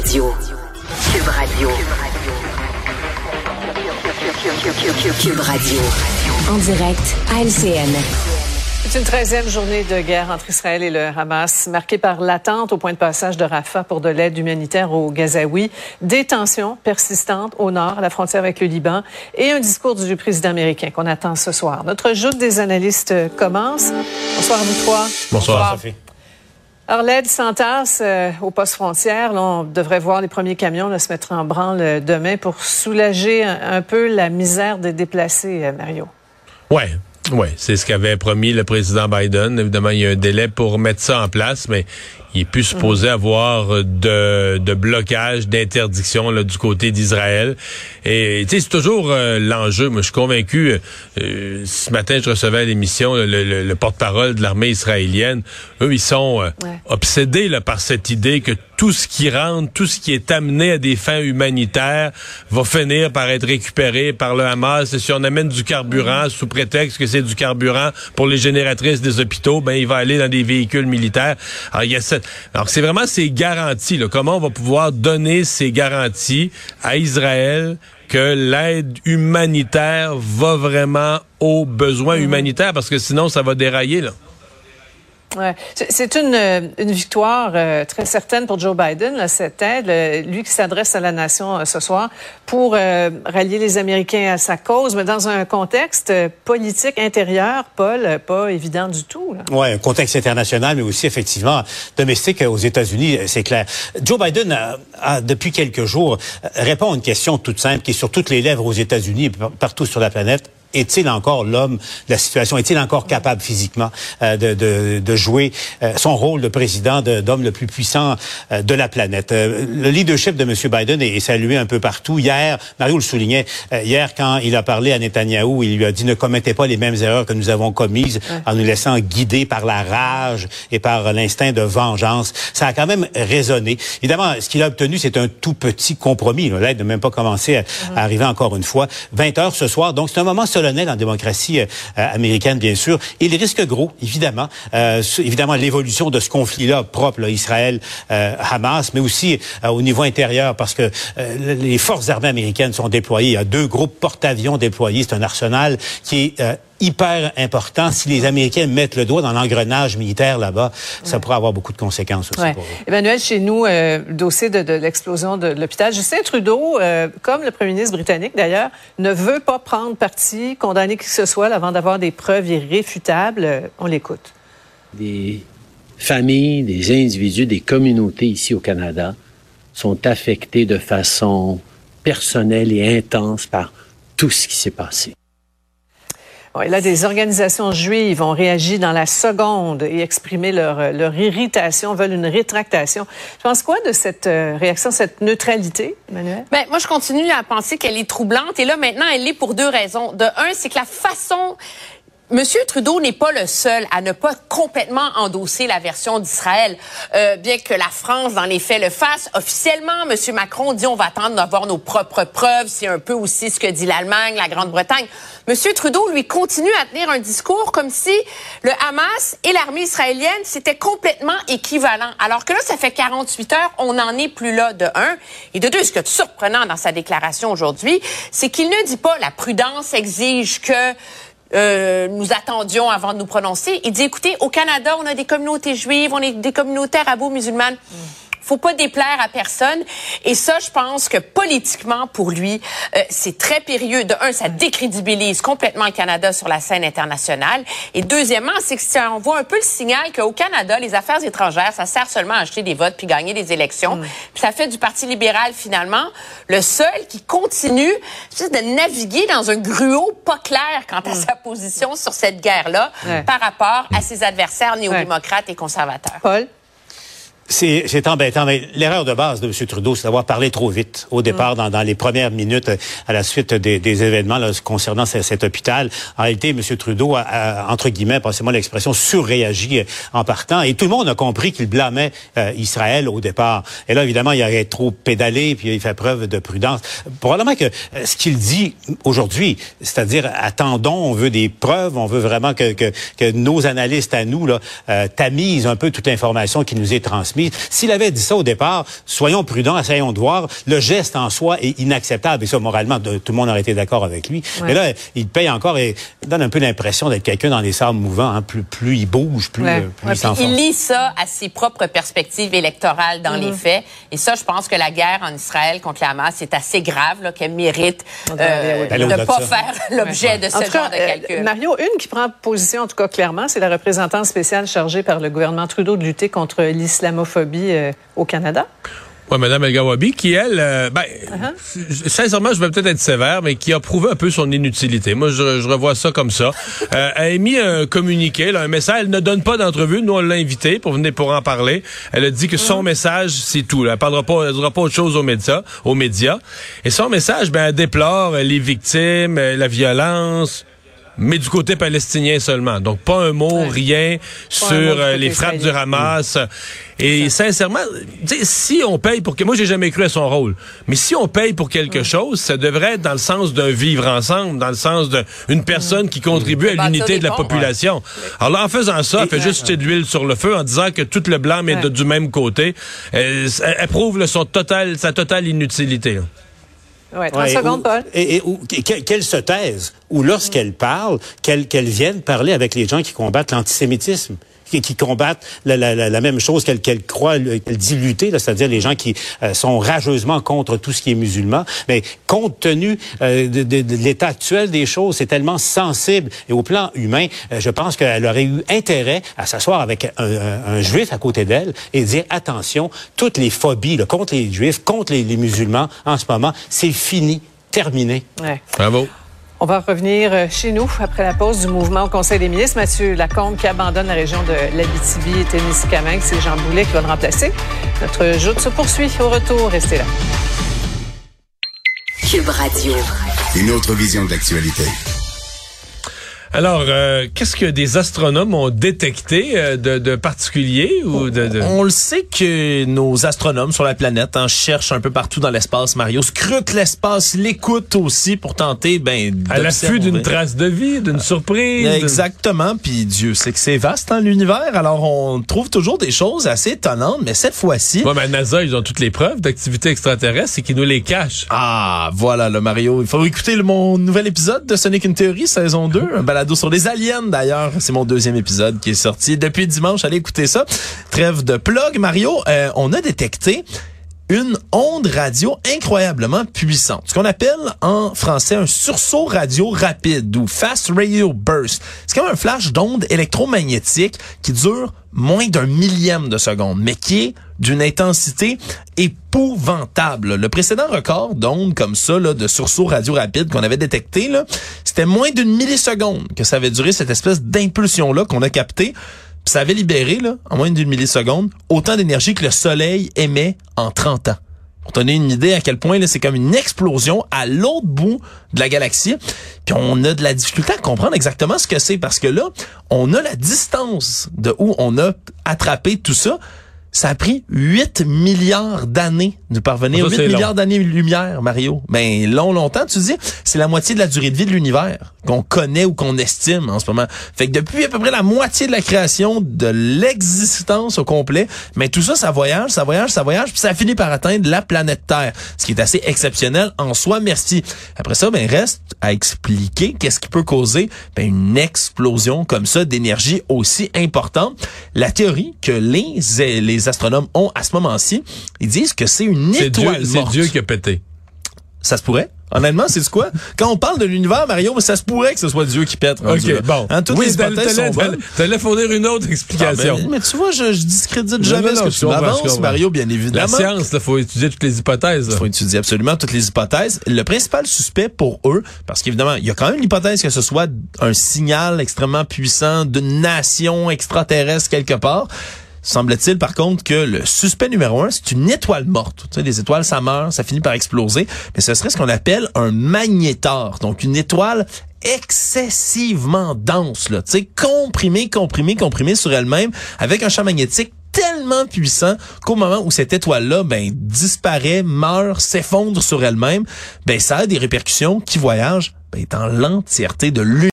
Radio. Cube Radio. Cube Radio. En direct à LCN. C'est une treizième journée de guerre entre Israël et le Hamas, marquée par l'attente au point de passage de Rafah pour de l'aide humanitaire aux Gazaouis, des tensions persistantes au nord, à la frontière avec le Liban, et un discours du président américain qu'on attend ce soir. Notre joute des analystes commence. Bonsoir à vous trois. Bonsoir. Sophie. L'aide s'entasse euh, au poste frontière. On devrait voir les premiers camions se mettre en branle demain pour soulager un, peu la misère des déplacés, euh, Mario. Ouais, oui, c'est ce qu'avait promis le président Biden. Évidemment, il y a un délai pour mettre ça en place, mais il est plus supposé mm. avoir de, de blocage, d'interdiction du côté d'Israël. Et tu sais, c'est toujours euh, l'enjeu. Moi, je suis convaincu. Euh, ce matin, je recevais à l'émission le, porte-parole de l'armée israélienne. Eux, ils sont euh, obsédés là, par cette idée que tout ce qui rentre, tout ce qui est amené à des fins humanitaires va finir par être récupéré par le Hamas. Et si on amène du carburant mm. sous prétexte que c'est du carburant pour les génératrices des hôpitaux, ben il va aller dans des véhicules militaires. Alors, il y a cette alors c'est vraiment ces garanties, là, comment on va pouvoir donner ces garanties à Israël que l'aide humanitaire va vraiment aux besoins mm-hmm. humanitaires, parce que sinon ça va dérailler. Là. Ouais. C'est une, euh, une victoire euh, très certaine pour Joe Biden, là, cette aide, lui qui s'adresse à la nation euh, ce soir pour rallier les Américains à sa cause, mais dans un contexte politique intérieur, Paul, pas évident du tout. Oui, un contexte international, mais aussi effectivement domestique aux États-Unis, c'est clair. Joe Biden, a, depuis quelques jours, répond à une question toute simple qui est sur toutes les lèvres aux États-Unis et partout sur la planète est-il encore l'homme de la situation? Est-il encore capable physiquement euh, de, de, de, jouer euh, son rôle de président d'homme le plus puissant euh, de la planète? le leadership de M. Biden est, salué un peu partout. Hier, Mario le soulignait, hier quand il a parlé à Netanyahou, il lui a dit ne commettez pas les mêmes erreurs que nous avons commises en nous laissant guider par la rage et par l'instinct de vengeance. Ça a quand même résonné. Évidemment, ce qu'il a obtenu, c'est un tout petit compromis. L'aide n'a même pas commencé à, arriver encore une fois. 20 heures ce soir, donc c'est un moment solennel en démocratie euh, américaine, bien sûr. Il risque gros, évidemment. Euh, évidemment, l'évolution de ce conflit-là propre, Israël-Hamas, euh, mais aussi au niveau intérieur, parce que les forces armées américaines sont déployées. Il y a deux groupes porte-avions déployés. C'est un arsenal qui est hyper important. Si les Américains mettent le doigt dans l'engrenage militaire là-bas, ça pourrait avoir beaucoup de conséquences aussi pour eux. Emmanuel, chez nous, euh, le dossier de, l'explosion de l'hôpital, Justin Trudeau, euh, comme le premier ministre britannique d'ailleurs, ne veut pas prendre parti, condamner qui que ce soit avant d'avoir des preuves irréfutables. On l'écoute. Des familles, des individus, des communautés ici au Canada sont affectés de façon personnelle et intense par tout ce qui s'est passé. Et là, des organisations juives ont réagi dans la seconde et exprimé leur, leur irritation, veulent une rétractation. Tu penses quoi de cette euh, réaction, cette neutralité, Emmanuel? Ben, moi, je continue à penser qu'elle est troublante. Et là, maintenant, elle est pour deux raisons. De un, c'est que la façon Monsieur Trudeau n'est pas le seul à ne pas complètement endosser la version d'Israël, euh, bien que la France, dans les faits, le fasse. Officiellement, Monsieur Macron dit on va attendre d'avoir nos propres preuves. C'est un peu aussi ce que dit l'Allemagne, la Grande-Bretagne. Monsieur Trudeau, lui, continue à tenir un discours comme si le Hamas et l'armée israélienne, c'était complètement équivalent. Alors que là, ça fait 48 heures, on n'en est plus là, de un. Et de deux, ce qui est surprenant dans sa déclaration aujourd'hui, c'est qu'il ne dit pas la prudence exige que euh, nous attendions avant de nous prononcer. Il dit, écoutez, au Canada, on a des communautés juives, on a des communautés arabo-musulmanes faut pas déplaire à personne. Et ça, je pense que politiquement, pour lui, euh, c'est très périlleux. De un, ça décrédibilise complètement le Canada sur la scène internationale. Et deuxièmement, c'est que ça envoie un peu le signal qu'au Canada, les affaires étrangères, ça sert seulement à acheter des votes puis gagner des élections. Mm. Puis ça fait du Parti libéral, finalement, le seul qui continue de naviguer dans un gruau pas clair quant à mm. sa position sur cette guerre-là par rapport à ses adversaires néo-démocrates et conservateurs. Paul? C'est embêtant, mais l'erreur de base de M. Trudeau, c'est d'avoir parlé trop vite au départ, mm. dans, les premières minutes euh, à la suite des, événements concernant cet, hôpital. En réalité, M. Trudeau a, entre guillemets, passez-moi l'expression, surréagi euh, en partant, et tout le monde a compris qu'il blâmait euh, Israël au départ. Et là, évidemment, il aurait trop pédalé, puis il fait preuve de prudence. Probablement que ce qu'il dit aujourd'hui, c'est-à-dire attendons, on veut des preuves, on veut vraiment que, que, nos analystes à nous là, tamisent un peu toute l'information qui nous est transmise S'il avait dit ça au départ, soyons prudents, essayons de voir. Le geste en soi est inacceptable. Et ça, moralement, tout le monde aurait été d'accord avec lui. Mais là, il paye encore et donne un peu l'impression d'être quelqu'un dans les sables mouvants. Hein. Plus, plus il bouge, plus, ouais. plus il s'enfonce. Il lit ça à ses propres perspectives électorales dans les faits. Et ça, je pense que la guerre en Israël contre la Hamas est assez grave, qu'elle mérite euh, de ne pas faire l'objet de ce en genre cas, de calcul. Euh, Mario, une qui prend position, en tout cas clairement, c'est la représentante spéciale chargée par le gouvernement Trudeau de lutter contre l'islamophobie euh, au Canada. Oui, Mme El Gawabi, qui, elle, euh, ben, uh-huh. sincèrement, je vais peut-être être sévère, mais qui a prouvé un peu son inutilité. Moi, je, je revois ça comme ça. Euh, elle a émis un communiqué, là, un message. Elle ne donne pas d'entrevue. Nous, on l'a invité pour venir pour en parler. Elle a dit que son uh-huh. message, c'est tout. Là. Elle parlera pas, elle dira pas autre chose aux médias, aux médias. Et son message, ben, elle déplore les victimes, la violence, mais du côté palestinien seulement. Donc, pas un mot, ouais. rien pas sur euh, les frappes du Hamas. Et sincèrement, si on paye pour que... Moi, j'ai jamais cru à son rôle. Mais si on paye pour quelque chose, ça devrait être dans le sens d'un vivre ensemble, dans le sens d'une personne qui contribue à l'unité de la population. Ouais. Alors là, en faisant ça, elle fait juste jeter de l'huile sur le feu en disant que tout le blanc est de, du même côté. Elle, elle prouve là, son total, sa totale inutilité. Ouais, 30 ouais, secondes, ou, Paul. Et, et ou, qu'elle se taise, ou lorsqu'elle parle, qu'elle qu'elle vienne parler avec les gens qui combattent l'antisémitisme? Qui, qui combattent la, la, la, la, même chose qu'elle qu'elle croit, qu'elle dit lutter, c'est-à-dire les gens qui euh, sont rageusement contre tout ce qui est musulman. Mais compte tenu euh, de, de, de l'état actuel des choses, c'est tellement sensible et au plan humain, euh, je pense qu'elle aurait eu intérêt à s'asseoir avec un, un, un, juif à côté d'elle et dire attention, toutes les phobies là, contre les juifs, contre les, les musulmans en ce moment, c'est fini, terminé. Ouais. Bravo. On va revenir chez nous après la pause du mouvement au Conseil des ministres. Mathieu Lacombe qui abandonne la région de l'Abitibi et Témiscamingue. C'est Jean Boulet qui va le remplacer. Notre joute se poursuit. Au retour, restez là. Cube Radio. Une autre vision de l'actualité. Alors, euh, qu'est-ce que des astronomes ont détecté euh, de, de, particulier ou de, de, On le sait que nos astronomes sur la planète en cherchent un peu partout dans l'espace, Mario. Scrutent l'espace, l'écoutent aussi pour tenter, ben, à l'affût d'une trace de vie, d'une surprise. Exactement. Puis Dieu sait que c'est vaste, hein, l'univers. Alors, on trouve toujours des choses assez étonnantes, mais cette fois-ci... Ouais, mais NASA, ils ont toutes les preuves d'activité extraterrestre, c'est qu'ils nous les cachent. Ah, voilà, le Mario. Il faut écouter le, mon nouvel épisode de Sonic in Theory, saison 2, un sur les aliens d'ailleurs. C'est mon deuxième épisode qui est sorti depuis dimanche. Allez écouter ça. Trêve de plug, Mario. Euh, on a détecté une onde radio incroyablement puissante. Ce qu'on appelle en français un sursaut radio rapide ou fast radio burst. C'est comme un flash d'onde électromagnétique qui dure moins d'un millième de seconde, mais qui est d'une intensité épouvantable. Le précédent record d'ondes comme ça, là, de sursaut radio rapide qu'on avait détecté, c'était moins d'une milliseconde que ça avait duré cette espèce d'impulsion-là qu'on a capté. Puis ça avait libéré, là, en moins d'une milliseconde, autant d'énergie que le Soleil émet en 30 ans. Pour donner une idée à quel point c'est comme une explosion à l'autre bout de la galaxie. Puis on a de la difficulté à comprendre exactement ce que c'est parce que là, on a la distance de où on a attrapé tout ça. Ça a pris 8 milliards d'années de parvenir. Ça, 8 milliards d'années-lumière, Mario. Ben, long, longtemps, tu dis, c'est la moitié de la durée de vie de l'univers qu'on connaît ou qu'on estime en ce moment. Fait que depuis à peu près la moitié de la création, de l'existence au complet, mais tout ça, ça voyage, ça voyage, ça voyage, puis ça finit par atteindre la planète Terre, ce qui est assez exceptionnel en soi, merci. Après ça, ben, reste à expliquer qu'est-ce qui peut causer ben, une explosion comme ça d'énergie aussi importante. La théorie que les, les astronomes ont à ce moment-ci, ils disent que c'est une étoile Dieu, morte. C'est Dieu qui a pété. Ça se pourrait. Honnêtement, c'est quoi? Quand on parle de l'univers, Mario, ça se pourrait que ce soit Dieu qui pète. OK, bon. Hein, toutes oui, les hypothèses sont bonnes. T'allais fournir une autre explication. Ah, ben, mais tu vois, je, je discrédite jamais non, non, ce que tu m'avances, Mario, bien évidemment. La science, il faut étudier toutes les hypothèses. Il faut étudier absolument toutes les hypothèses. Le principal suspect pour eux, parce qu'évidemment, il y a quand même l'hypothèse que ce soit un signal extrêmement puissant d'une nation extraterrestre quelque part, Semble-t-il, par contre, que le suspect numéro un, c'est une étoile morte. Tu sais, les étoiles, ça meurt, ça finit par exploser. Mais ce serait ce qu'on appelle un magnétar. Donc, une étoile excessivement dense, là. Tu sais, comprimée, comprimée, comprimée sur elle-même, avec un champ magnétique tellement puissant qu'au moment où cette étoile-là ben, disparaît, meurt, s'effondre sur elle-même, ben, ça a des répercussions qui voyagent ben, dans l'entièreté de l'univers.